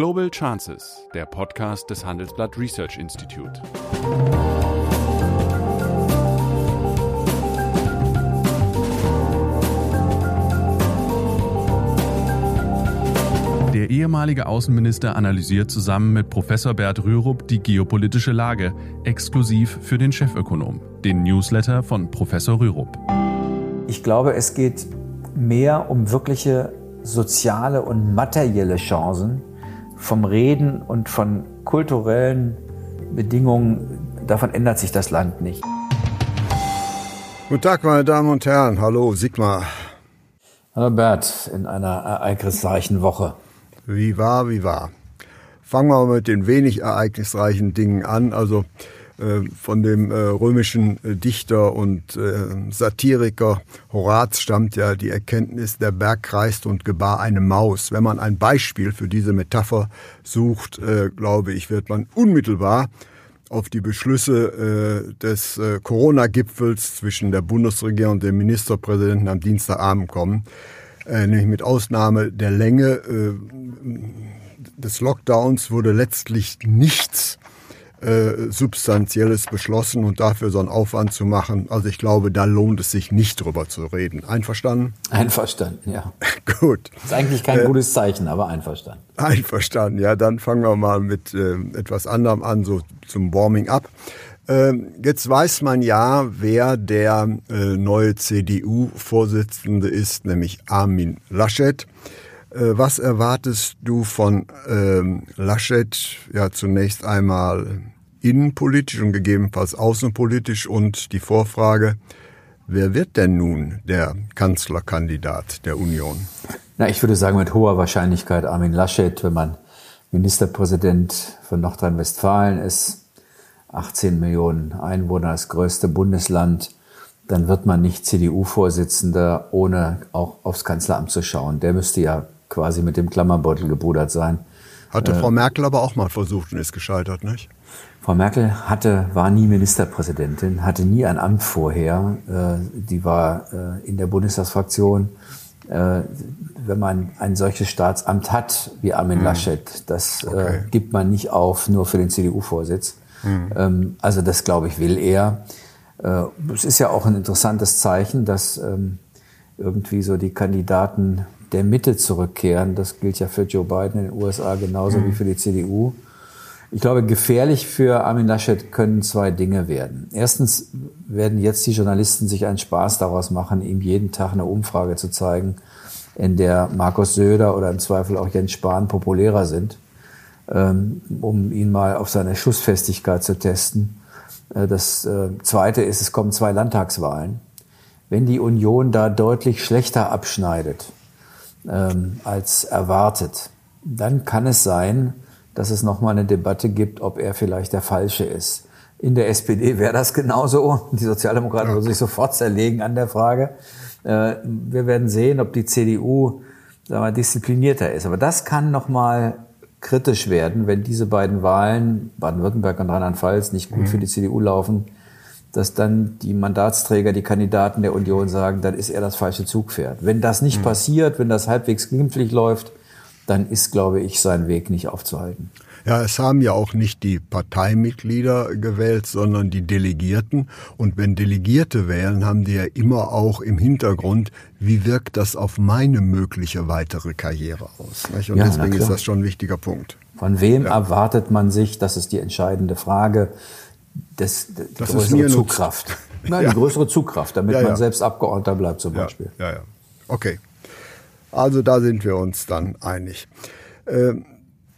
Global Chances, der Podcast des Handelsblatt Research Institute. Der ehemalige Außenminister analysiert zusammen mit Professor Bert Rürup die geopolitische Lage, exklusiv für den Chefökonom, den Newsletter von Professor Rürup. Ich glaube, es geht mehr um wirkliche soziale und materielle Chancen vom Reden und von kulturellen Bedingungen. Davon ändert sich das Land nicht. Guten Tag, meine Damen und Herren. Hallo, Sigmar. Hallo Bert, in einer ereignisreichen Woche. Wie war, wie war. Fangen wir mit den wenig ereignisreichen Dingen an. Also von dem äh, römischen äh, Dichter und äh, Satiriker Horaz stammt ja die Erkenntnis, der Berg kreist und gebar eine Maus. Wenn man ein Beispiel für diese Metapher sucht, äh, glaube ich, wird man unmittelbar auf die Beschlüsse äh, des äh, Corona-Gipfels zwischen der Bundesregierung und dem Ministerpräsidenten am Dienstagabend kommen. Äh, nämlich mit Ausnahme der Länge äh, des Lockdowns wurde letztlich nichts äh, Substanzielles beschlossen und dafür so einen Aufwand zu machen. Also ich glaube, da lohnt es sich nicht drüber zu reden. Einverstanden? Einverstanden, ja. Gut. Ist eigentlich kein äh, gutes Zeichen, aber einverstanden. Einverstanden, ja. Dann fangen wir mal mit äh, etwas anderem an, so zum Warming up. Ähm, jetzt weiß man ja, wer der äh, neue CDU-Vorsitzende ist, nämlich Armin Laschet. Äh, was erwartest du von ähm, Laschet? Ja, zunächst einmal innenpolitisch und gegebenenfalls außenpolitisch und die Vorfrage, wer wird denn nun der Kanzlerkandidat der Union? Na, ich würde sagen, mit hoher Wahrscheinlichkeit Armin Laschet, wenn man Ministerpräsident von Nordrhein-Westfalen ist, 18 Millionen Einwohner, das größte Bundesland, dann wird man nicht CDU-Vorsitzender, ohne auch aufs Kanzleramt zu schauen. Der müsste ja quasi mit dem Klammerbeutel gebudert sein. Hatte äh, Frau Merkel aber auch mal versucht und ist gescheitert, nicht? Frau Merkel hatte, war nie Ministerpräsidentin, hatte nie ein Amt vorher. Äh, die war äh, in der Bundestagsfraktion. Wenn man ein solches Staatsamt hat wie Armin hm. Laschet, das okay. gibt man nicht auf nur für den CDU-Vorsitz. Hm. Ähm, also das, glaube ich, will er. Es ist ja auch ein interessantes Zeichen, dass ähm, irgendwie so die Kandidaten der Mitte zurückkehren. Das gilt ja für Joe Biden in den USA genauso mhm. wie für die CDU. Ich glaube, gefährlich für Armin Laschet können zwei Dinge werden. Erstens werden jetzt die Journalisten sich einen Spaß daraus machen, ihm jeden Tag eine Umfrage zu zeigen, in der Markus Söder oder im Zweifel auch Jens Spahn populärer sind, ähm, um ihn mal auf seine Schussfestigkeit zu testen. Äh, das äh, Zweite ist, es kommen zwei Landtagswahlen. Wenn die Union da deutlich schlechter abschneidet, ähm, als erwartet, dann kann es sein, dass es nochmal eine Debatte gibt, ob er vielleicht der Falsche ist. In der SPD wäre das genauso. Die Sozialdemokraten würden sich sofort zerlegen an der Frage. Äh, wir werden sehen, ob die CDU sagen wir, disziplinierter ist. Aber das kann nochmal kritisch werden, wenn diese beiden Wahlen, Baden-Württemberg und Rheinland-Pfalz, nicht gut mhm. für die CDU laufen dass dann die Mandatsträger, die Kandidaten der Union sagen, dann ist er das falsche Zugpferd. Wenn das nicht mhm. passiert, wenn das halbwegs glimpflich läuft, dann ist, glaube ich, sein Weg nicht aufzuhalten. Ja, es haben ja auch nicht die Parteimitglieder gewählt, sondern die Delegierten. Und wenn Delegierte wählen, haben die ja immer auch im Hintergrund, wie wirkt das auf meine mögliche weitere Karriere aus. Nicht? Und ja, deswegen ist das schon ein wichtiger Punkt. Von wem ja. erwartet man sich, das ist die entscheidende Frage, das, die das größere Zugkraft. Nein, ja. die größere Zugkraft, damit ja, ja. man selbst Abgeordneter bleibt zum Beispiel. Ja, ja. Okay. Also da sind wir uns dann einig. Ähm,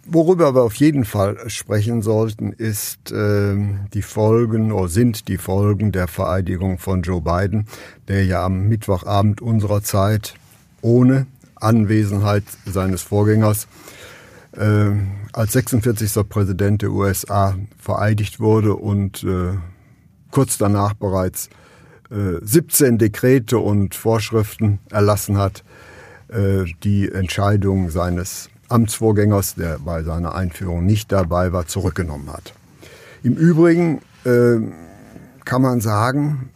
worüber wir auf jeden Fall sprechen sollten, ist äh, die Folgen oder sind die Folgen der Vereidigung von Joe Biden, der ja am Mittwochabend unserer Zeit ohne Anwesenheit seines Vorgängers äh, als 46. Präsident der USA vereidigt wurde und äh, kurz danach bereits äh, 17 Dekrete und Vorschriften erlassen hat, äh, die Entscheidung seines Amtsvorgängers, der bei seiner Einführung nicht dabei war, zurückgenommen hat. Im Übrigen äh, kann man sagen,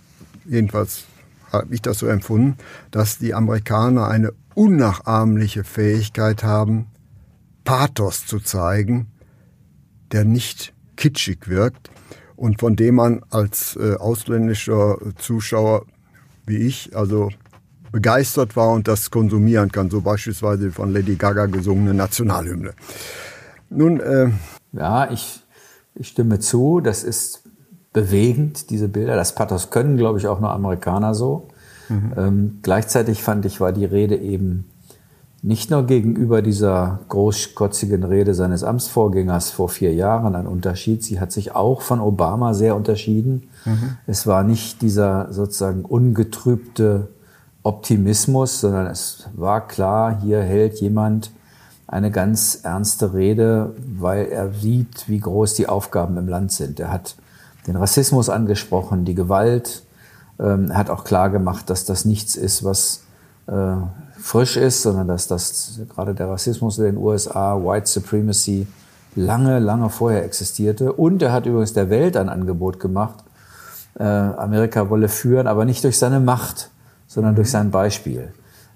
jedenfalls habe ich das so empfunden, dass die Amerikaner eine unnachahmliche Fähigkeit haben, Pathos zu zeigen, der nicht kitschig wirkt und von dem man als äh, ausländischer Zuschauer wie ich also begeistert war und das konsumieren kann, so beispielsweise von Lady Gaga gesungene Nationalhymne. Nun, äh, ja, ich, ich stimme zu, das ist bewegend, diese Bilder. Das Pathos können, glaube ich, auch nur Amerikaner so. Mhm. Ähm, gleichzeitig fand ich, war die Rede eben nicht nur gegenüber dieser großkotzigen Rede seines Amtsvorgängers vor vier Jahren ein Unterschied, sie hat sich auch von Obama sehr unterschieden. Mhm. Es war nicht dieser sozusagen ungetrübte Optimismus, sondern es war klar, hier hält jemand eine ganz ernste Rede, weil er sieht, wie groß die Aufgaben im Land sind. Er hat den Rassismus angesprochen, die Gewalt. Ähm, hat auch klar gemacht, dass das nichts ist, was frisch ist, sondern dass das gerade der Rassismus in den USA, White Supremacy, lange, lange vorher existierte. Und er hat übrigens der Welt ein Angebot gemacht. Äh, Amerika wolle führen, aber nicht durch seine Macht, sondern durch sein Beispiel.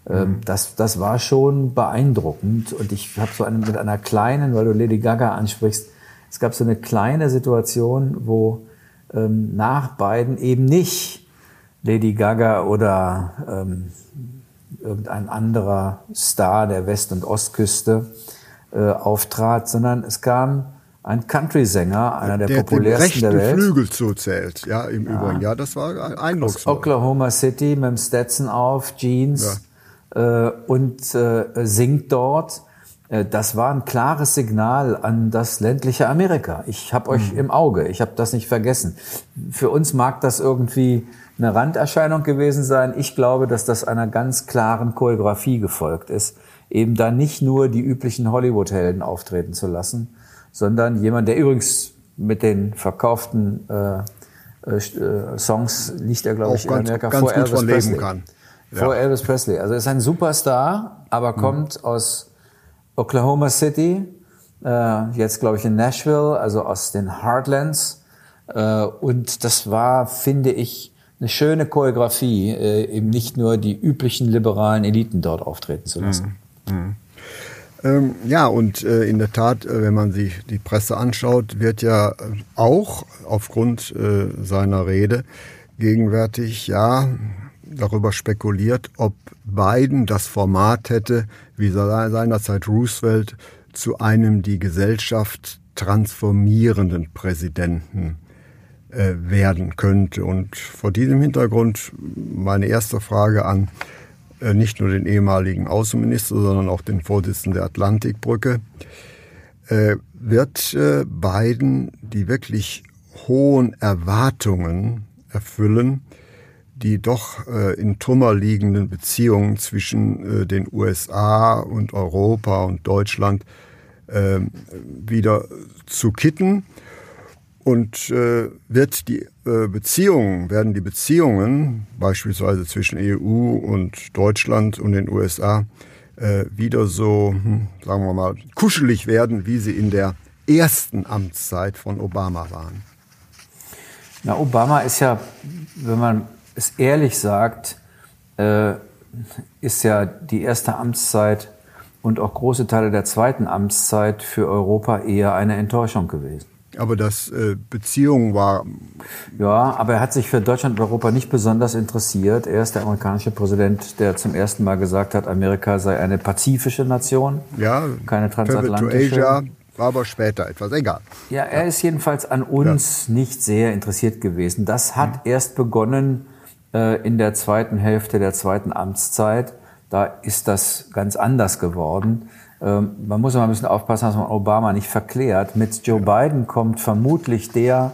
Ähm, mhm. das, das war schon beeindruckend. Und ich habe so eine, mit einer kleinen, weil du Lady Gaga ansprichst, es gab so eine kleine Situation, wo ähm, nach beiden eben nicht Lady Gaga oder ähm, irgendein anderer Star der West- und Ostküste äh, auftrat, sondern es kam ein Country-Sänger, einer der, der populärsten der Welt. Flügel zuzählt, ja, im ja. Übrigen. Ja, das war eindrucksvoll. Aus Oklahoma City mit dem Stetson auf, Jeans ja. äh, und äh, singt dort. Äh, das war ein klares Signal an das ländliche Amerika. Ich habe euch mhm. im Auge, ich habe das nicht vergessen. Für uns mag das irgendwie eine Randerscheinung gewesen sein. Ich glaube, dass das einer ganz klaren Choreografie gefolgt ist, eben da nicht nur die üblichen Hollywood-Helden auftreten zu lassen, sondern jemand, der übrigens mit den verkauften äh, äh, Songs liegt er, glaube ich, in Amerika ganz vor Elvis Presley. Kann. Ja. Vor Elvis Presley. Also er ist ein Superstar, aber mhm. kommt aus Oklahoma City, äh, jetzt glaube ich in Nashville, also aus den Heartlands. Äh, und das war, finde ich, eine schöne Choreografie, äh, eben nicht nur die üblichen liberalen Eliten dort auftreten zu lassen. Mhm. Mhm. Ähm, ja, und äh, in der Tat, äh, wenn man sich die Presse anschaut, wird ja auch aufgrund äh, seiner Rede gegenwärtig ja darüber spekuliert, ob Biden das Format hätte, wie seinerzeit Roosevelt, zu einem die Gesellschaft transformierenden Präsidenten äh, werden könnte. Und vor diesem Hintergrund meine erste Frage an äh, nicht nur den ehemaligen Außenminister, sondern auch den Vorsitzenden der Atlantikbrücke. Äh, wird Biden die wirklich hohen Erwartungen erfüllen, die doch in Trümmer liegenden Beziehungen zwischen den USA und Europa und Deutschland wieder zu kitten? Und äh, wird die äh, Beziehungen, werden die Beziehungen beispielsweise zwischen EU und Deutschland und den USA äh, wieder so, hm, sagen wir mal, kuschelig werden, wie sie in der ersten Amtszeit von Obama waren? Na, Obama ist ja, wenn man es ehrlich sagt, äh, ist ja die erste Amtszeit und auch große Teile der zweiten Amtszeit für Europa eher eine Enttäuschung gewesen. Aber das äh, Beziehung war. Ja, aber er hat sich für Deutschland und Europa nicht besonders interessiert. Er ist der amerikanische Präsident, der zum ersten Mal gesagt hat, Amerika sei eine pazifische Nation. Ja, keine transatlantische. To Asia war aber später etwas egal. Ja, er ja. ist jedenfalls an uns ja. nicht sehr interessiert gewesen. Das hat mhm. erst begonnen äh, in der zweiten Hälfte der zweiten Amtszeit. Da ist das ganz anders geworden. Ähm, man muss immer ein bisschen aufpassen, dass man Obama nicht verklärt. Mit Joe Biden kommt vermutlich der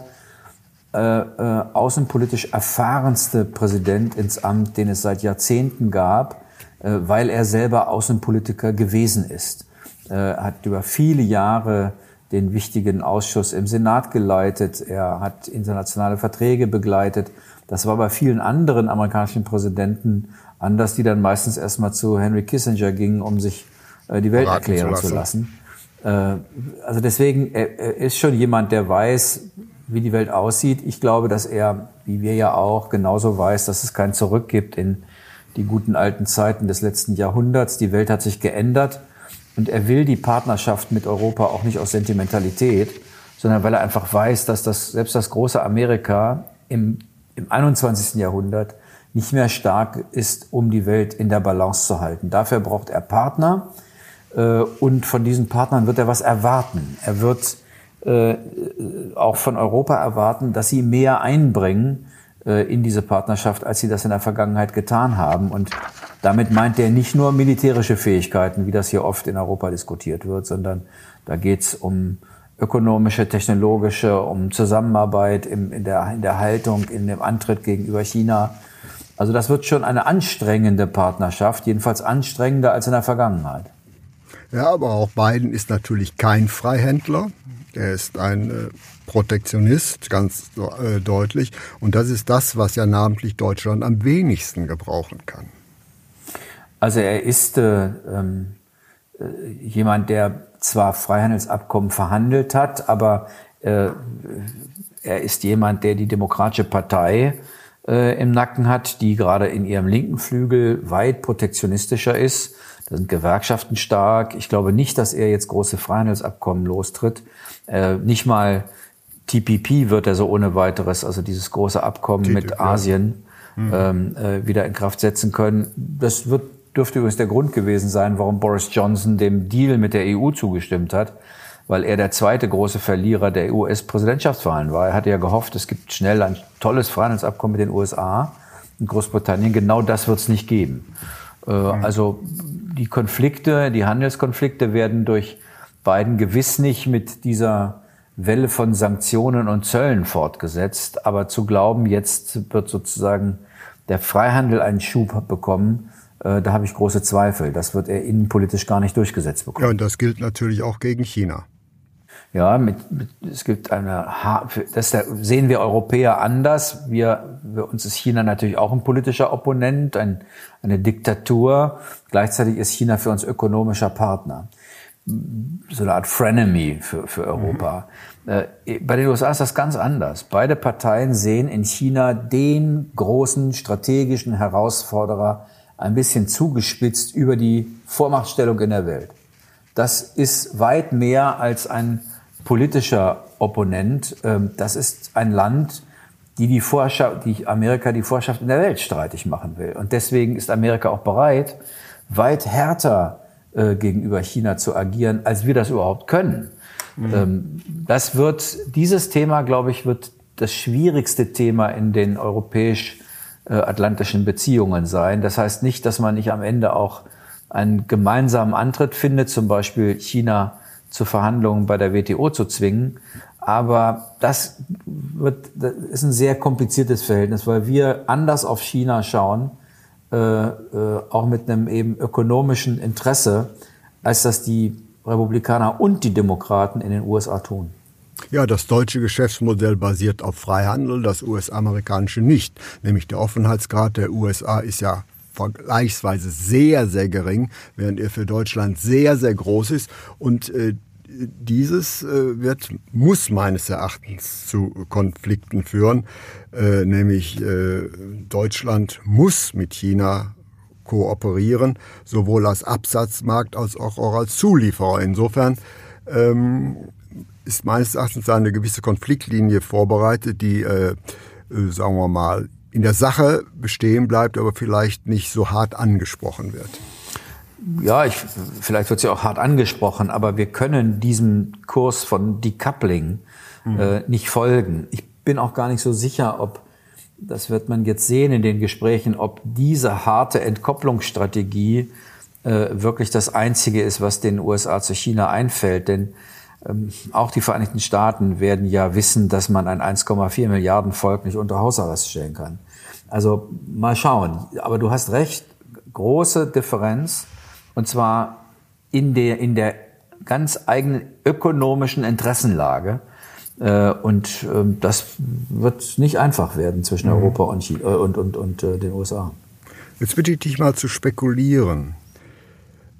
äh, äh, außenpolitisch erfahrenste Präsident ins Amt, den es seit Jahrzehnten gab, äh, weil er selber Außenpolitiker gewesen ist. Er hat über viele Jahre den wichtigen Ausschuss im Senat geleitet. Er hat internationale Verträge begleitet. Das war bei vielen anderen amerikanischen Präsidenten anders, die dann meistens erstmal zu Henry Kissinger gingen, um sich äh, die Welt erklären zu lassen. Zu lassen. Äh, also deswegen, er ist schon jemand, der weiß, wie die Welt aussieht. Ich glaube, dass er, wie wir ja auch, genauso weiß, dass es kein Zurück gibt in die guten alten Zeiten des letzten Jahrhunderts. Die Welt hat sich geändert. Und er will die Partnerschaft mit Europa auch nicht aus Sentimentalität, sondern weil er einfach weiß, dass das, selbst das große Amerika im, im 21. Jahrhundert nicht mehr stark ist, um die Welt in der Balance zu halten. Dafür braucht er Partner äh, und von diesen Partnern wird er was erwarten. Er wird äh, auch von Europa erwarten, dass sie mehr einbringen äh, in diese Partnerschaft, als sie das in der Vergangenheit getan haben. Und damit meint er nicht nur militärische Fähigkeiten, wie das hier oft in Europa diskutiert wird, sondern da geht es um ökonomische, technologische, um Zusammenarbeit in, in, der, in der Haltung, in dem Antritt gegenüber China. Also das wird schon eine anstrengende Partnerschaft, jedenfalls anstrengender als in der Vergangenheit. Ja, aber auch Biden ist natürlich kein Freihändler. Er ist ein äh, Protektionist, ganz äh, deutlich. Und das ist das, was ja namentlich Deutschland am wenigsten gebrauchen kann. Also er ist äh, ähm, äh, jemand, der zwar Freihandelsabkommen verhandelt hat, aber äh, er ist jemand, der die Demokratische Partei äh, im Nacken hat, die gerade in ihrem linken Flügel weit protektionistischer ist. Da sind Gewerkschaften stark. Ich glaube nicht, dass er jetzt große Freihandelsabkommen lostritt. Äh, nicht mal TPP wird er so ohne weiteres, also dieses große Abkommen TTIP, mit Asien, ja. mhm. ähm, äh, wieder in Kraft setzen können. Das wird, dürfte übrigens der Grund gewesen sein, warum Boris Johnson dem Deal mit der EU zugestimmt hat, weil er der zweite große Verlierer der US-Präsidentschaftswahlen war. Er hatte ja gehofft, es gibt schnell ein tolles Freihandelsabkommen mit den USA und Großbritannien. Genau das wird es nicht geben. Äh, mhm. Also die Konflikte, die Handelskonflikte werden durch Biden gewiss nicht mit dieser Welle von Sanktionen und Zöllen fortgesetzt. Aber zu glauben, jetzt wird sozusagen der Freihandel einen Schub bekommen, da habe ich große Zweifel. Das wird er innenpolitisch gar nicht durchgesetzt bekommen. Ja, und das gilt natürlich auch gegen China. Ja, mit, mit, es gibt eine, das sehen wir Europäer anders. Wir, für uns ist China natürlich auch ein politischer Opponent, ein, eine Diktatur. Gleichzeitig ist China für uns ökonomischer Partner so eine Art Frenemy für, für Europa. Mhm. Äh, bei den USA ist das ganz anders. Beide Parteien sehen in China den großen strategischen Herausforderer ein bisschen zugespitzt über die Vormachtstellung in der Welt. Das ist weit mehr als ein politischer Opponent. Ähm, das ist ein Land, die die Vorherrschaft, die Amerika die Vorherrschaft in der Welt streitig machen will. Und deswegen ist Amerika auch bereit, weit härter äh, gegenüber China zu agieren, als wir das überhaupt können. Mhm. Ähm, das wird, dieses Thema, glaube ich, wird das schwierigste Thema in den europäisch-atlantischen Beziehungen sein. Das heißt nicht, dass man nicht am Ende auch einen gemeinsamen Antritt findet, zum Beispiel China zu Verhandlungen bei der WTO zu zwingen. Aber das, wird, das ist ein sehr kompliziertes Verhältnis, weil wir anders auf China schauen äh, äh, auch mit einem eben ökonomischen Interesse, als das die Republikaner und die Demokraten in den USA tun. Ja, das deutsche Geschäftsmodell basiert auf Freihandel, das US-amerikanische nicht. Nämlich der Offenheitsgrad der USA ist ja vergleichsweise sehr, sehr gering, während er für Deutschland sehr, sehr groß ist. Und äh, dieses äh, wird, muss meines Erachtens zu Konflikten führen, äh, nämlich äh, Deutschland muss mit China kooperieren, sowohl als Absatzmarkt als auch, als Zulieferer. Insofern ähm, ist meines Erachtens eine gewisse Konfliktlinie vorbereitet, die, äh, äh, sagen wir mal, in der Sache bestehen bleibt, aber vielleicht nicht so hart angesprochen wird ja, ich, vielleicht wird sie ja auch hart angesprochen, aber wir können diesem Kurs von Decoupling mhm. äh, nicht folgen. Ich bin auch gar nicht so sicher, ob, das wird man jetzt sehen in den Gesprächen, ob diese harte Entkopplungsstrategie äh, wirklich das Einzige ist, was den USA zu China einfällt. Denn auch die Vereinigten Staaten werden ja wissen, dass man ein 1,4 Milliarden Volk nicht unter Hausarrest stellen kann. Also mal schauen. Aber du hast recht, große Differenz und zwar in der, in der ganz eigenen ökonomischen Interessenlage. Äh, und ähm, das wird nicht einfach werden zwischen mhm. Europa und, China, äh, und, und, und äh, den USA. Jetzt bitte ich dich mal zu spekulieren.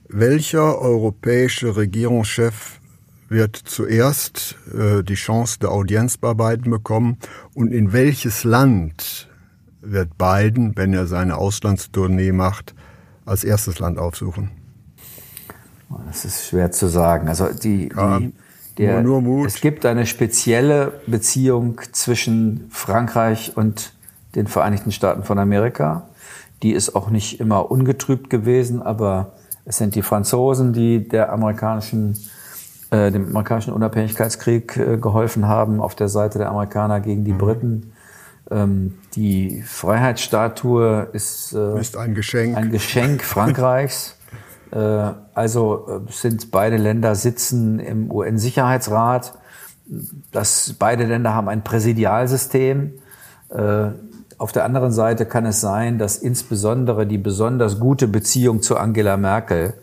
Welcher europäische Regierungschef wird zuerst äh, die Chance der Audienz bei Biden bekommen und in welches Land wird Biden, wenn er seine Auslandstournee macht, als erstes Land aufsuchen? Das ist schwer zu sagen. Also die, die der, nur, nur Mut. es gibt eine spezielle Beziehung zwischen Frankreich und den Vereinigten Staaten von Amerika. Die ist auch nicht immer ungetrübt gewesen, aber es sind die Franzosen, die der amerikanischen, äh, dem amerikanischen Unabhängigkeitskrieg äh, geholfen haben auf der Seite der Amerikaner gegen die mhm. Briten. Ähm, die Freiheitsstatue ist, äh, ist ein Geschenk, ein Geschenk Frankreichs. Also sind beide Länder sitzen im UN-Sicherheitsrat. Das, beide Länder haben ein Präsidialsystem. Auf der anderen Seite kann es sein, dass insbesondere die besonders gute Beziehung zu Angela Merkel,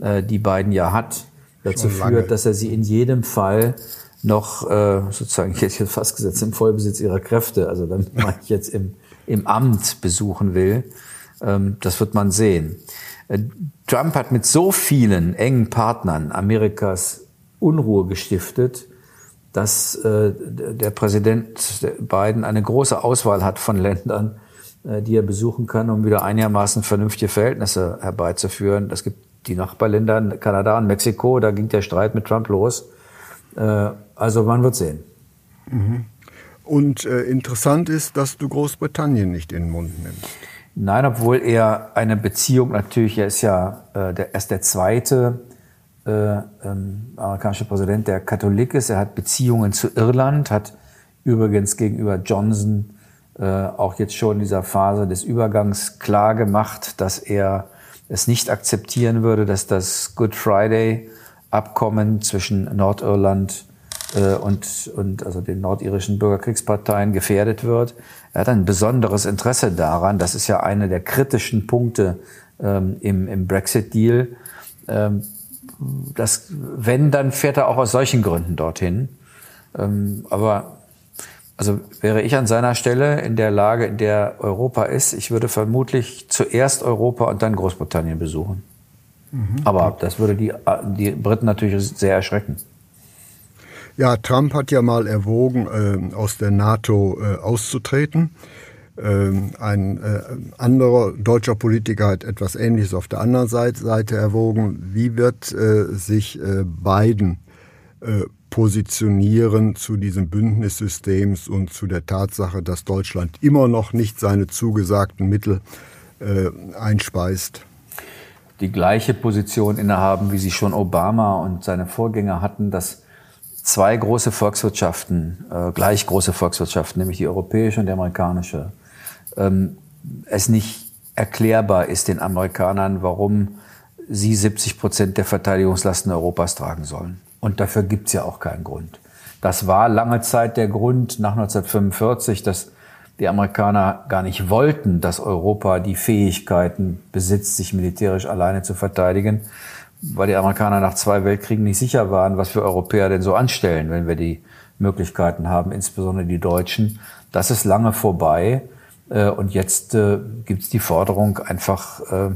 die beiden ja hat, dazu führt, dass er sie in jedem Fall noch sozusagen, ich hätte jetzt fast gesagt, im Vollbesitz ihrer Kräfte, also dann meine ich jetzt im, im Amt besuchen will. Ähm, das wird man sehen. Äh, Trump hat mit so vielen engen Partnern Amerikas Unruhe gestiftet, dass äh, der Präsident Biden eine große Auswahl hat von Ländern, äh, die er besuchen kann, um wieder einigermaßen vernünftige Verhältnisse herbeizuführen. Das gibt die Nachbarländer, Kanada und Mexiko, da ging der Streit mit Trump los. Also man wird sehen. Mhm. Und äh, interessant ist, dass du Großbritannien nicht in den Mund nimmst. Nein, obwohl er eine Beziehung natürlich, er ist ja äh, der, erst der zweite äh, ähm, amerikanische Präsident, der Katholik ist. Er hat Beziehungen zu Irland, hat übrigens gegenüber Johnson äh, auch jetzt schon in dieser Phase des Übergangs klar gemacht, dass er es nicht akzeptieren würde, dass das Good Friday Abkommen zwischen Nordirland äh, und, und also den nordirischen Bürgerkriegsparteien gefährdet wird. Er hat ein besonderes Interesse daran. Das ist ja einer der kritischen Punkte ähm, im, im Brexit-Deal. Ähm, das, wenn, dann fährt er auch aus solchen Gründen dorthin. Ähm, aber also wäre ich an seiner Stelle in der Lage, in der Europa ist, ich würde vermutlich zuerst Europa und dann Großbritannien besuchen. Mhm. Aber das würde die, die Briten natürlich sehr erschrecken. Ja, Trump hat ja mal erwogen, äh, aus der NATO äh, auszutreten. Ähm, ein äh, anderer deutscher Politiker hat etwas Ähnliches auf der anderen Seite, Seite erwogen. Wie wird äh, sich äh, Biden äh, positionieren zu diesem Bündnissystems und zu der Tatsache, dass Deutschland immer noch nicht seine zugesagten Mittel einspeist? Die gleiche Position innehaben, wie sie schon Obama und seine Vorgänger hatten, dass zwei große Volkswirtschaften, äh, gleich große Volkswirtschaften, nämlich die europäische und die amerikanische, ähm, es nicht erklärbar ist den Amerikanern, warum sie 70 Prozent der Verteidigungslasten Europas tragen sollen. Und dafür gibt's ja auch keinen Grund. Das war lange Zeit der Grund nach 1945, dass die Amerikaner gar nicht wollten, dass Europa die Fähigkeiten besitzt, sich militärisch alleine zu verteidigen, weil die Amerikaner nach zwei Weltkriegen nicht sicher waren, was wir Europäer denn so anstellen, wenn wir die Möglichkeiten haben, insbesondere die Deutschen. Das ist lange vorbei. Äh, und jetzt äh, gibt es die Forderung, einfach äh,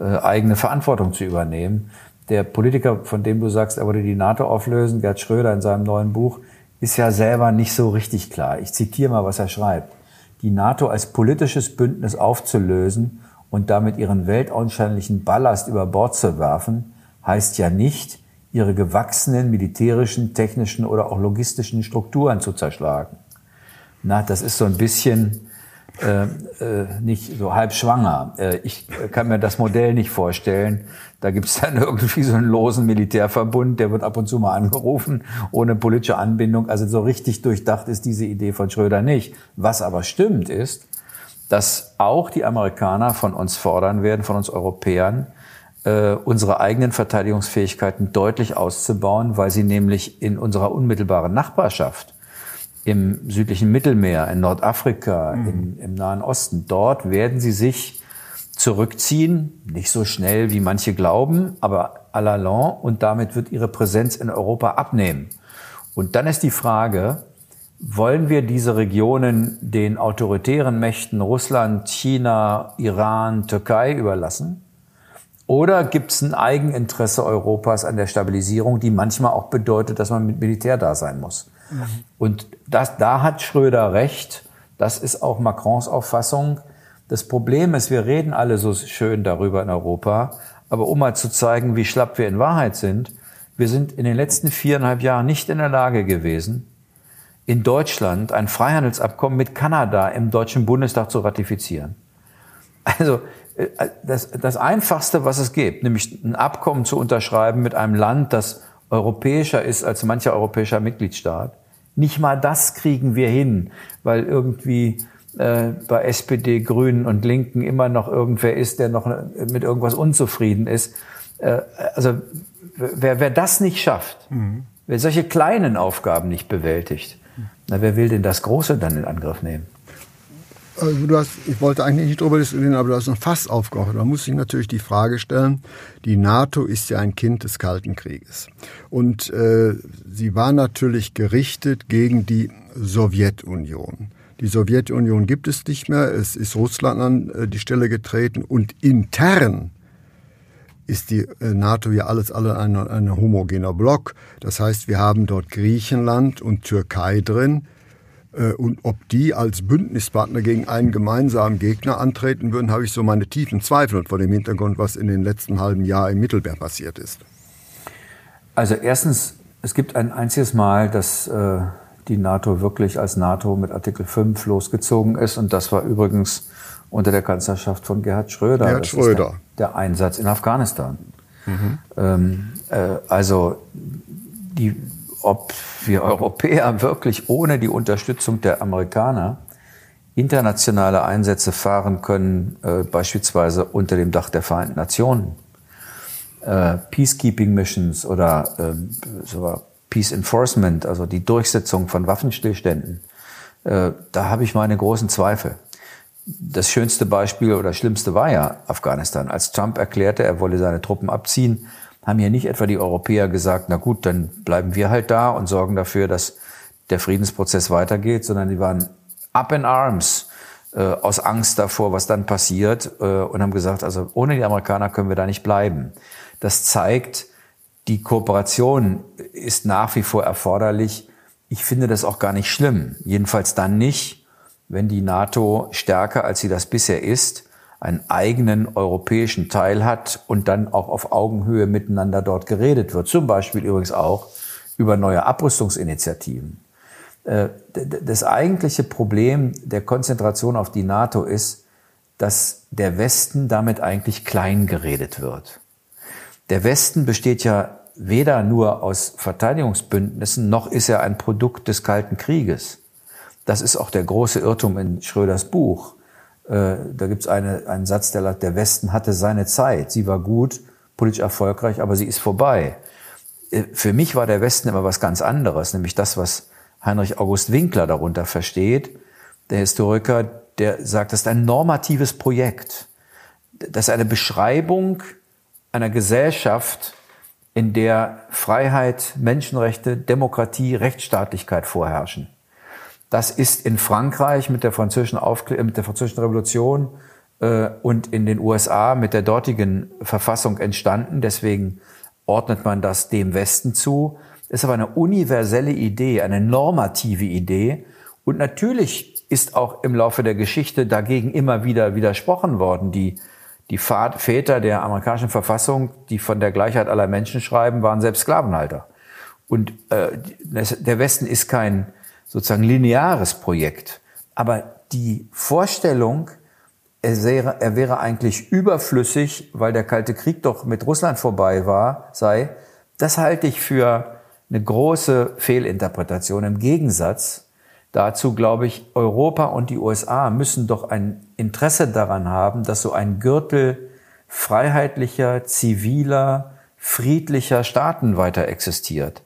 eigene Verantwortung zu übernehmen. Der Politiker, von dem du sagst, er würde die NATO auflösen, Gerd Schröder in seinem neuen Buch, ist ja selber nicht so richtig klar. Ich zitiere mal, was er schreibt. Die NATO als politisches Bündnis aufzulösen und damit ihren weltanscheinlichen Ballast über Bord zu werfen, heißt ja nicht, ihre gewachsenen militärischen, technischen oder auch logistischen Strukturen zu zerschlagen. Na, das ist so ein bisschen äh, äh, nicht so halb schwanger. Äh, ich kann mir das Modell nicht vorstellen. Da gibt es dann irgendwie so einen losen Militärverbund, der wird ab und zu mal angerufen, ohne politische Anbindung. Also so richtig durchdacht ist diese Idee von Schröder nicht. Was aber stimmt ist, dass auch die Amerikaner von uns fordern werden, von uns Europäern, äh, unsere eigenen Verteidigungsfähigkeiten deutlich auszubauen, weil sie nämlich in unserer unmittelbaren Nachbarschaft im südlichen Mittelmeer, in Nordafrika, mhm. in, im Nahen Osten, dort werden sie sich zurückziehen, nicht so schnell wie manche glauben, aber à la long und damit wird ihre Präsenz in Europa abnehmen. Und dann ist die Frage, wollen wir diese Regionen den autoritären Mächten Russland, China, Iran, Türkei überlassen? Oder gibt es ein Eigeninteresse Europas an der Stabilisierung, die manchmal auch bedeutet, dass man mit Militär da sein muss? Mhm. Und das, da hat Schröder recht. Das ist auch Macrons Auffassung. Das Problem ist, wir reden alle so schön darüber in Europa, Aber um mal zu zeigen, wie schlapp wir in Wahrheit sind, wir sind in den letzten viereinhalb Jahren nicht in der Lage gewesen, in Deutschland ein Freihandelsabkommen mit Kanada im Deutschen Bundestag zu ratifizieren. Also äh, das, das Einfachste, was es gibt, nämlich ein Abkommen zu unterschreiben mit einem Land, das europäischer ist als mancher europäischer Mitgliedstaat. Nicht mal das kriegen wir hin, weil irgendwie äh, bei SPD, Grünen und Linken immer noch irgendwer ist, der noch mit irgendwas unzufrieden ist. Äh, also wer, wer das nicht schafft, mhm. wer solche kleinen Aufgaben nicht bewältigt, na, wer will denn das Große dann in Angriff nehmen? Also du hast, ich wollte eigentlich nicht drüber diskutieren, aber du hast ein Fass aufgekocht. Da muss ich natürlich die Frage stellen, die NATO ist ja ein Kind des Kalten Krieges. Und äh, sie war natürlich gerichtet gegen die Sowjetunion. Die Sowjetunion gibt es nicht mehr, es ist Russland an äh, die Stelle getreten und intern ist die äh, NATO ja alles alle ein, ein homogener Block. Das heißt, wir haben dort Griechenland und Türkei drin, und ob die als Bündnispartner gegen einen gemeinsamen Gegner antreten würden, habe ich so meine tiefen Zweifel vor dem Hintergrund, was in den letzten halben Jahr im Mittelmeer passiert ist. Also erstens, es gibt ein einziges Mal, dass äh, die NATO wirklich als NATO mit Artikel 5 losgezogen ist. Und das war übrigens unter der Kanzlerschaft von Gerhard Schröder. Gerhard Schröder. Der, der, Einsatz in Afghanistan. Mhm. Ähm, äh, also die, ob wir Europäer wirklich ohne die Unterstützung der Amerikaner internationale Einsätze fahren können, äh, beispielsweise unter dem Dach der Vereinten Nationen, äh, Peacekeeping Missions oder äh, sogar Peace Enforcement, also die Durchsetzung von Waffenstillständen, äh, da habe ich meine großen Zweifel. Das schönste Beispiel oder schlimmste war ja Afghanistan. Als Trump erklärte, er wolle seine Truppen abziehen, haben ja nicht etwa die Europäer gesagt, na gut, dann bleiben wir halt da und sorgen dafür, dass der Friedensprozess weitergeht, sondern die waren up in arms äh, aus Angst davor, was dann passiert äh, und haben gesagt, also ohne die Amerikaner können wir da nicht bleiben. Das zeigt, die Kooperation ist nach wie vor erforderlich. Ich finde das auch gar nicht schlimm. Jedenfalls dann nicht, wenn die NATO stärker als sie das bisher ist einen eigenen europäischen Teil hat und dann auch auf Augenhöhe miteinander dort geredet wird. Zum Beispiel übrigens auch über neue Abrüstungsinitiativen. Äh, das eigentliche Problem der Konzentration auf die NATO ist, dass der Westen damit eigentlich klein geredet wird. Der Westen besteht ja weder nur aus Verteidigungsbündnissen, noch ist er ein Produkt des Kalten Krieges. Das ist auch der große Irrtum in Schröders Buch. Äh, da gibt es eine, einen Satz, der der Westen hatte seine Zeit. Sie war gut, politisch erfolgreich, aber sie ist vorbei. Äh, für mich war der Westen immer was ganz anderes, nämlich das, was Heinrich August Winkler darunter versteht, der Historiker, der sagt, das ist ein normatives Projekt. Das ist eine Beschreibung einer Gesellschaft, in der Freiheit, Menschenrechte, Demokratie, Rechtsstaatlichkeit vorherrschen. Das ist in Frankreich mit der französischen, Aufklär mit der französischen Revolution äh, und in den USA mit der dortigen Verfassung entstanden. Deswegen ordnet man das dem Westen zu. Ist aber eine universelle Idee, eine normative Idee. Und natürlich ist auch im Laufe der Geschichte dagegen immer wieder widersprochen worden. Die, die Väter der amerikanischen Verfassung, die von der Gleichheit aller Menschen schreiben, waren selbst Sklavenhalter. Und äh, der Westen ist kein sozusagen lineares Projekt. Aber die Vorstellung, er wäre, er wäre eigentlich überflüssig, weil der Kalte Krieg doch mit Russland vorbei war, sei, das halte ich für eine große Fehlinterpretation. Im Gegensatz dazu glaube ich, Europa und die USA müssen doch ein Interesse daran haben, dass so ein Gürtel freiheitlicher, ziviler, friedlicher Staaten weiter existiert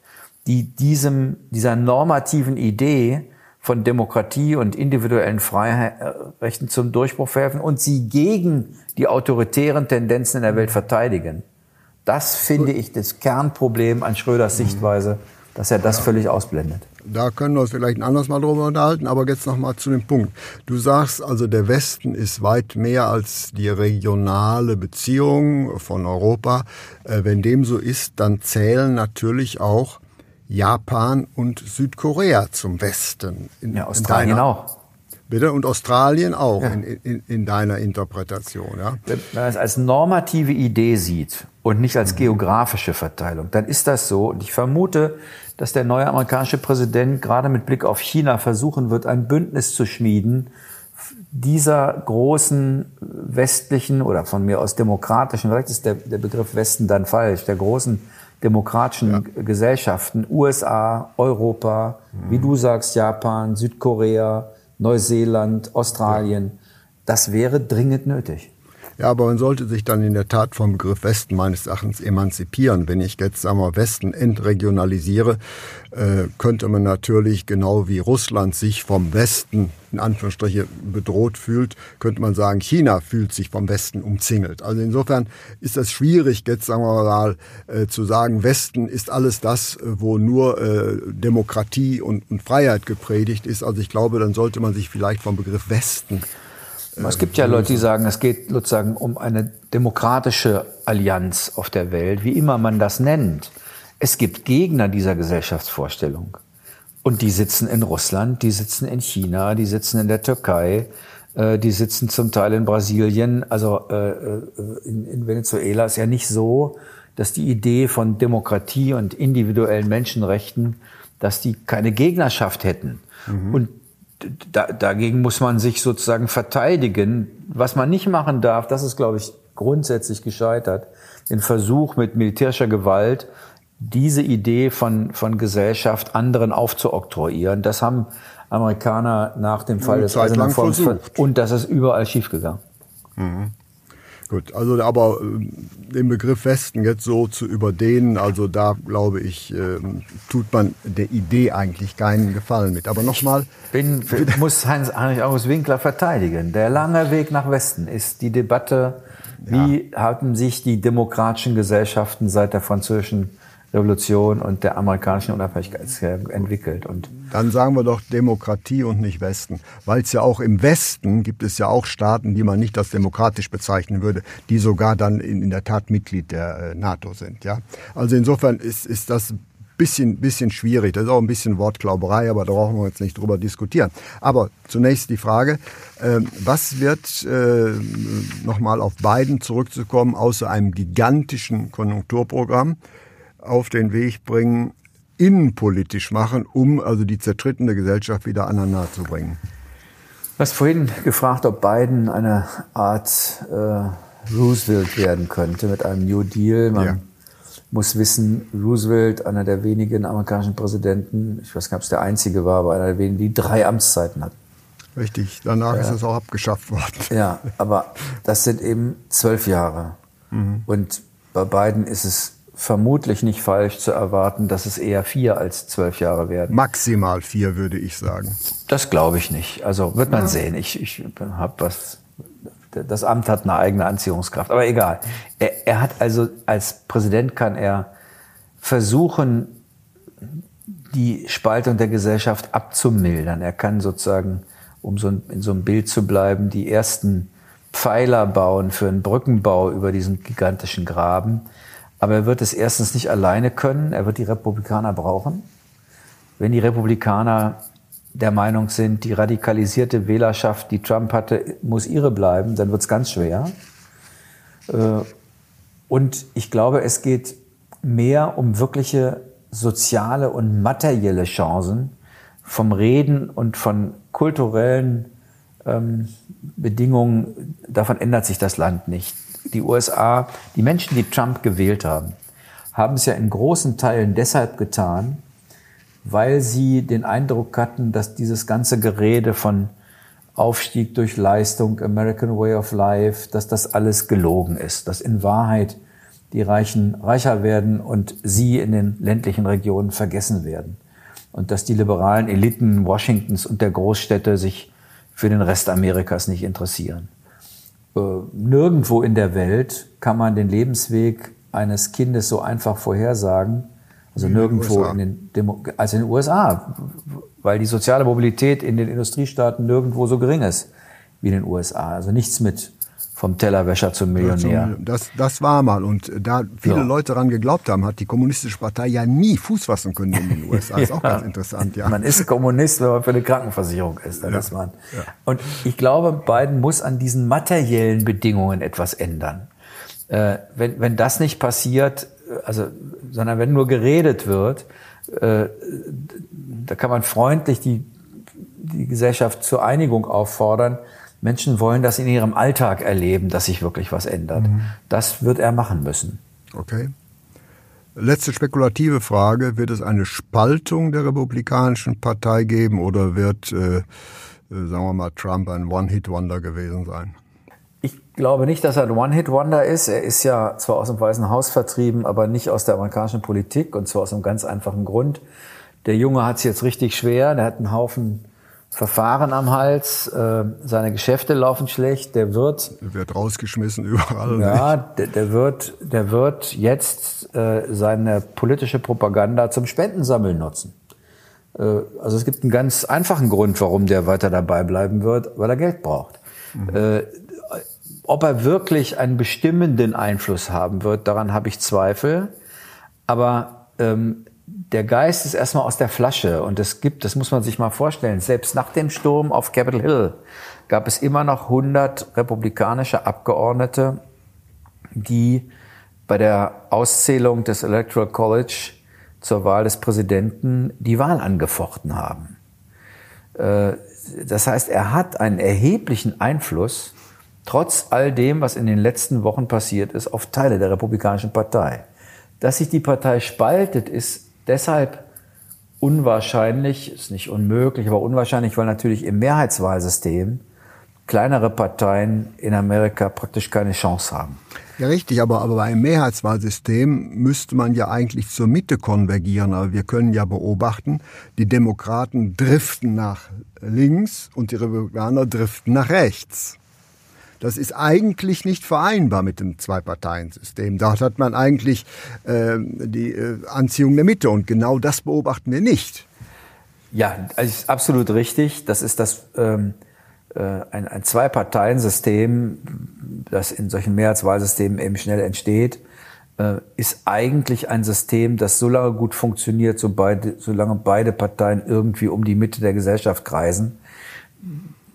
die diesem, dieser normativen Idee von Demokratie und individuellen Freiheiten zum Durchbruch verhelfen und sie gegen die autoritären Tendenzen in der Welt verteidigen. Das finde ich das Kernproblem an Schröders Sichtweise, dass er das völlig ausblendet. Da können wir uns vielleicht ein anderes Mal drüber unterhalten, aber jetzt noch mal zu dem Punkt. Du sagst also, der Westen ist weit mehr als die regionale Beziehung von Europa. Äh, wenn dem so ist, dann zählen natürlich auch Japan und Südkorea zum Westen. In, ja, Australien auch. Bitte? Und Australien auch ja. in, in, in, deiner Interpretation. Ja? Wenn man es als normative Idee sieht und nicht als mhm. geografische Verteilung, dann ist das so. Und ich vermute, dass der neue amerikanische Präsident gerade mit Blick auf China versuchen wird, ein Bündnis zu schmieden, dieser großen westlichen oder von mir aus demokratischen, vielleicht ist der, der Begriff Westen dann falsch, der großen demokratischen ja. Gesellschaften, USA, Europa, mhm. wie du sagst, Japan, Südkorea, Neuseeland, Australien, ja. das wäre dringend nötig. Ja, aber man sollte sich dann in der Tat vom Begriff Westen meines Erachtens emanzipieren. Wenn ich jetzt sagen wir, Westen entregionalisiere, äh, könnte man natürlich genau wie Russland sich vom Westen in Anführungsstriche bedroht fühlt, könnte man sagen, China fühlt sich vom Westen umzingelt. Also insofern ist das schwierig, jetzt sagen wir mal, äh, zu sagen, Westen ist alles das, wo nur äh, Demokratie und, und Freiheit gepredigt ist. Also ich glaube, dann sollte man sich vielleicht vom Begriff Westen es gibt ja Leute, die sagen, es geht sozusagen um eine demokratische Allianz auf der Welt, wie immer man das nennt. Es gibt Gegner dieser Gesellschaftsvorstellung. Und die sitzen in Russland, die sitzen in China, die sitzen in der Türkei, äh, die sitzen zum Teil in Brasilien. Also äh, äh, in Venezuela ist ja nicht so, dass die Idee von Demokratie und individuellen Menschenrechten, dass die keine Gegnerschaft hätten. Mhm. Und da, dagegen muss man sich sozusagen verteidigen. Was man nicht machen darf, das ist, glaube ich, grundsätzlich gescheitert, den Versuch mit militärischer Gewalt diese Idee von, von Gesellschaft anderen aufzuoktroyieren. Das haben Amerikaner nach dem Fall des versucht. und das ist überall schiefgegangen. Mhm. Gut, also aber äh, den Begriff Westen jetzt so zu überdehnen, also da glaube ich, äh, tut man der Idee eigentlich keinen Gefallen mit. Aber nochmal. Bin, muss Heinz-Heinrich August Winkler verteidigen. Der lange Weg nach Westen ist die Debatte, wie ja. haben sich die demokratischen Gesellschaften seit der französischen Revolution und der amerikanischen Unabhängigkeit entwickelt. Und Dann sagen wir doch Demokratie und nicht Westen. Weil es ja auch im Westen gibt es ja auch Staaten, die man nicht als demokratisch bezeichnen würde, die sogar dann in, in der Tat Mitglied der äh, NATO sind. Ja? Also insofern ist, ist das bisschen, bisschen schwierig. Das ist auch ein bisschen Wortklauberei, aber da brauchen wir jetzt nicht drüber diskutieren. Aber zunächst die Frage, äh, was wird, äh, nochmal auf Biden zurückzukommen, außer einem gigantischen Konjunkturprogramm, auf den Weg bringen, innenpolitisch machen, um also die zertrittene Gesellschaft wieder aneinander zu bringen. Du hast vorhin gefragt, ob Biden eine Art äh, Roosevelt werden könnte mit einem New Deal. Man ja. muss wissen, Roosevelt, einer der wenigen amerikanischen Präsidenten, ich weiß gar nicht, ob es der einzige war, aber einer der wenigen, die drei Amtszeiten hat. Richtig, danach ja. ist es auch abgeschafft worden. Ja, aber das sind eben zwölf Jahre. Mhm. Und bei Biden ist es vermutlich nicht falsch zu erwarten, dass es eher vier als zwölf Jahre werden. Maximal vier, würde ich sagen. Das glaube ich nicht. Also wird man ja. sehen. Ich, ich habe was. Das Amt hat eine eigene Anziehungskraft, aber egal. Er, er hat also als Präsident kann er versuchen, die Spaltung der Gesellschaft abzumildern. Er kann sozusagen, um so in so einem Bild zu bleiben, die ersten Pfeiler bauen für einen Brückenbau über diesen gigantischen Graben aber er wird es erstens nicht alleine können. Er wird die Republikaner brauchen. Wenn die Republikaner der Meinung sind, die radikalisierte Wählerschaft, die Trump hatte, muss ihre bleiben, dann wird es ganz schwer. Äh, und ich glaube, es geht mehr um wirkliche soziale und materielle Chancen vom Reden und von kulturellen ähm, Bedingungen. Davon ändert sich das Land nicht die USA, die Menschen, die Trump gewählt haben, haben es ja in großen Teilen deshalb getan, weil sie den Eindruck hatten, dass dieses ganze Gerede von Aufstieg durch Leistung, American Way of Life, dass das alles gelogen ist, dass in Wahrheit die Reichen reicher werden und sie in den ländlichen Regionen vergessen werden und dass die liberalen Eliten Washingtons und der Großstädte sich für den Rest Amerikas nicht interessieren. Äh, nirgendwo in der Welt kann man den Lebensweg eines Kindes so einfach vorhersagen. Also in nirgendwo in den Demo als in den USA, weil die soziale Mobilität in den Industriestaaten nirgendwo so gering ist wie in den USA. Also nichts mit vom Tellerwäscher zum Millionär. Das, das war mal. Und da viele so. Leute daran geglaubt haben, hat die Kommunistische Partei ja nie Fuß fassen können in den USA. Das ist auch ganz interessant, ja. Man ist Kommunist, wenn man für eine Krankenversicherung ist. Dann ja. ist man. Ja. Und ich glaube, Biden muss an diesen materiellen Bedingungen etwas ändern. Äh, wenn, wenn das nicht passiert, also, sondern wenn nur geredet wird, äh, da kann man freundlich die, die Gesellschaft zur Einigung auffordern. Menschen wollen das in ihrem Alltag erleben, dass sich wirklich was ändert. Mhm. Das wird er machen müssen. Okay. Letzte spekulative Frage. Wird es eine Spaltung der Republikanischen Partei geben oder wird, äh, äh sagen wir mal, Trump ein One-Hit-Wonder gewesen sein? Ich glaube nicht, dass er ein One-Hit-Wonder ist. Er ist ja zwar aus dem Weißen Haus vertrieben, aber nicht aus der amerikanischen Politik und zwar aus einem ganz einfachen Grund. Der Junge hat es jetzt richtig schwer. Der hat einen Haufen Verfahren am Hals. Äh, seine Geschäfte laufen schlecht. Der wird der wird rausgeschmissen überall. Ja, der, der, wird der wird jetzt äh, seine politische Propaganda zum Spendensammeln nutzen. Äh, also es gibt einen ganz einfachen Grund, warum der weiter dabei bleiben wird, weil er Geld braucht. Mhm. Äh, ob er wirklich einen bestimmenden Einfluss haben wird, daran habe ich Zweifel. Aber ähm, der Geist ist erstmal aus der Flasche und es gibt, das muss man sich mal vorstellen, selbst nach dem Sturm auf Capitol Hill gab es immer noch 100 republikanische Abgeordnete, die bei der Auszählung des Electoral College zur Wahl des Präsidenten die Wahl angefochten haben. Äh, das heißt, er hat einen erheblichen Einfluss trotz all dem, was in den letzten Wochen passiert ist, auf Teile der Republikanischen Partei. Dass sich die Partei spaltet, ist deshalb unwahrscheinlich, ist nicht unmöglich, aber unwahrscheinlich, weil natürlich im Mehrheitswahlsystem kleinere Parteien in Amerika praktisch keine Chance haben. Ja, richtig, aber, aber bei einem Mehrheitswahlsystem müsste man ja eigentlich zur Mitte konvergieren. Aber wir können ja beobachten, die Demokraten driften nach links und die Republikaner driften nach rechts. Das ist eigentlich nicht vereinbar mit dem Zwei-Parteien-System. Dort hat man eigentlich äh, die äh, Anziehung der Mitte und genau das beobachten wir nicht. Ja, also ist absolut richtig. Das ist das ähm, äh, ein, ein Zwei-Parteien-System, das in solchen Mehrheitswahlsystemen eben schnell entsteht, äh, ist eigentlich ein System, das so lange gut funktioniert, so beide, solange beide Parteien irgendwie um die Mitte der Gesellschaft kreisen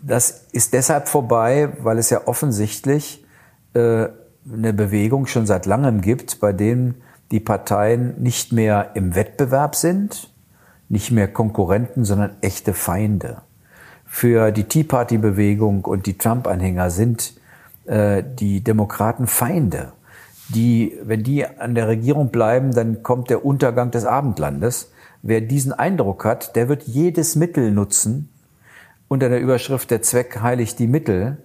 das ist deshalb vorbei, weil es ja offensichtlich äh, eine Bewegung schon seit langem gibt, bei denen die Parteien nicht mehr im Wettbewerb sind, nicht mehr Konkurrenten, sondern echte Feinde. Für die Tea Party-Bewegung und die Trump-Anhänger sind äh, die Demokraten Feinde. Die, wenn die an der Regierung bleiben, dann kommt der Untergang des Abendlandes. Wer diesen Eindruck hat, der wird jedes Mittel nutzen, unter der Überschrift Der Zweck heiligt die Mittel,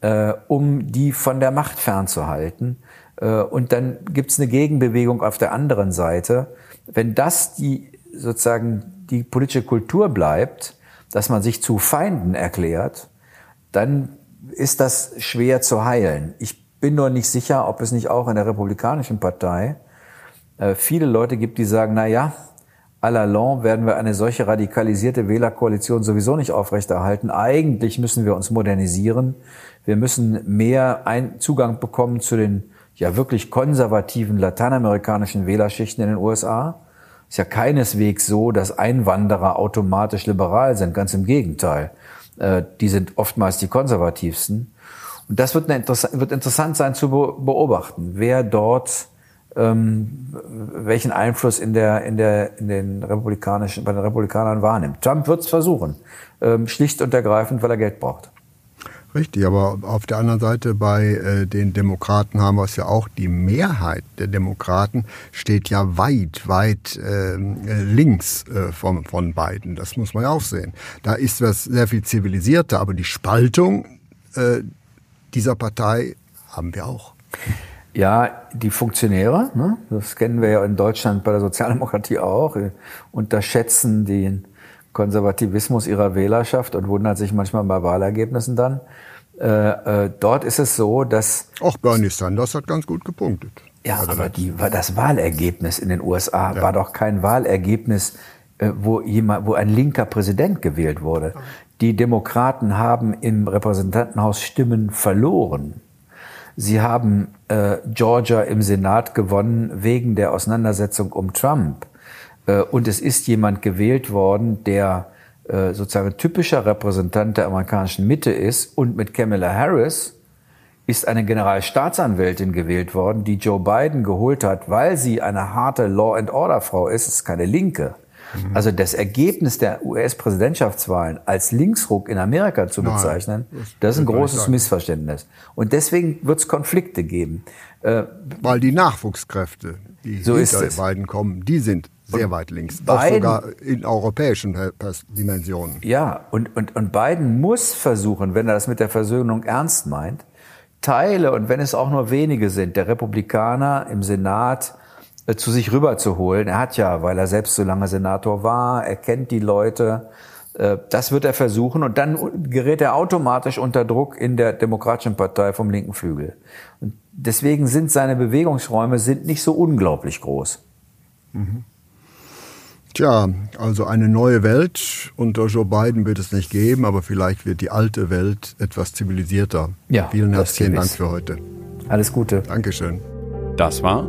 äh, um die von der Macht fernzuhalten. Äh, und dann gibt's eine Gegenbewegung auf der anderen Seite. Wenn das die sozusagen die politische Kultur bleibt, dass man sich zu Feinden erklärt, dann ist das schwer zu heilen. Ich bin nur nicht sicher, ob es nicht auch in der Republikanischen Partei äh, viele Leute gibt, die sagen, na ja, à la long werden wir eine solche radikalisierte Wählerkoalition sowieso nicht aufrechterhalten. Eigentlich müssen wir uns modernisieren. Wir müssen mehr ein Zugang bekommen zu den ja wirklich konservativen lateinamerikanischen Wählerschichten in den USA. Ist ja keineswegs so, dass Einwanderer automatisch liberal sind. Ganz im Gegenteil. Äh, die sind oftmals die konservativsten. Und das wird, wird interessant sein zu beobachten, wer dort ähm, welchen Einfluss in der in der in den republikanischen bei den Republikanern wahrnimmt. Trump wird es versuchen, ähm, schlicht und ergreifend, weil er Geld braucht. Richtig, aber auf der anderen Seite bei äh, den Demokraten haben wir es ja auch, die Mehrheit der Demokraten steht ja weit, weit äh, links äh, von, von beiden. Das muss man ja auch sehen. Da ist das sehr viel zivilisierter, aber die Spaltung äh, dieser Partei haben wir auch. Ja, die Funktionäre, ne, das kennen wir ja in Deutschland bei der Sozialdemokratie auch, äh, unterschätzen den Konservativismus ihrer Wählerschaft und wundern sich manchmal bei Wahlergebnissen dann. Äh, äh, dort ist es so, dass... Auch Bernie Sanders hat ganz gut gepunktet. Ja, aber die, das Wahlergebnis in den USA ja. war doch kein Wahlergebnis, äh, wo, jemand, wo ein linker Präsident gewählt wurde. Die Demokraten haben im Repräsentantenhaus Stimmen verloren. Sie haben äh, Georgia im Senat gewonnen wegen der Auseinandersetzung um Trump. Äh, und es ist jemand gewählt worden, der äh, sozusagen typischer Repräsentant der amerikanischen Mitte ist. Und mit Kamala Harris ist eine Generalstaatsanwältin gewählt worden, die Joe Biden geholt hat, weil sie eine harte Law-and-Order-Frau ist. Ist keine Linke. Mhm. Also das Ergebnis der US-Präsidentschaftswahlen als Linksruck in Amerika zu bezeichnen, Nein, das, ist ein großes Missverständnis. Und deswegen wird es Konflikte geben. Äh, Weil die Nachwuchskräfte, die so hinter Biden kommen, die sind sehr weit links, Biden, auch sogar in europäischen Dimensionen. Ja, und, und, und Biden muss versuchen, wenn er das mit der Versöhnung ernst meint, Teile, und wenn es auch nur wenige sind, der Republikaner im Senat zu sich rüberzuholen. Er hat ja, weil er selbst so lange Senator war, er kennt die Leute, äh, das wird er versuchen und dann gerät er automatisch unter Druck in der Demokratischen Partei vom linken Flügel. Und deswegen sind seine Bewegungsräume sind nicht so unglaublich groß. Mhm. Tja, also eine neue Welt unter Joe Biden wird es nicht geben, aber vielleicht wird die alte Welt etwas zivilisierter. Ja, Vielen herzlichen Dank für heute. Alles Gute. Dankeschön. Das war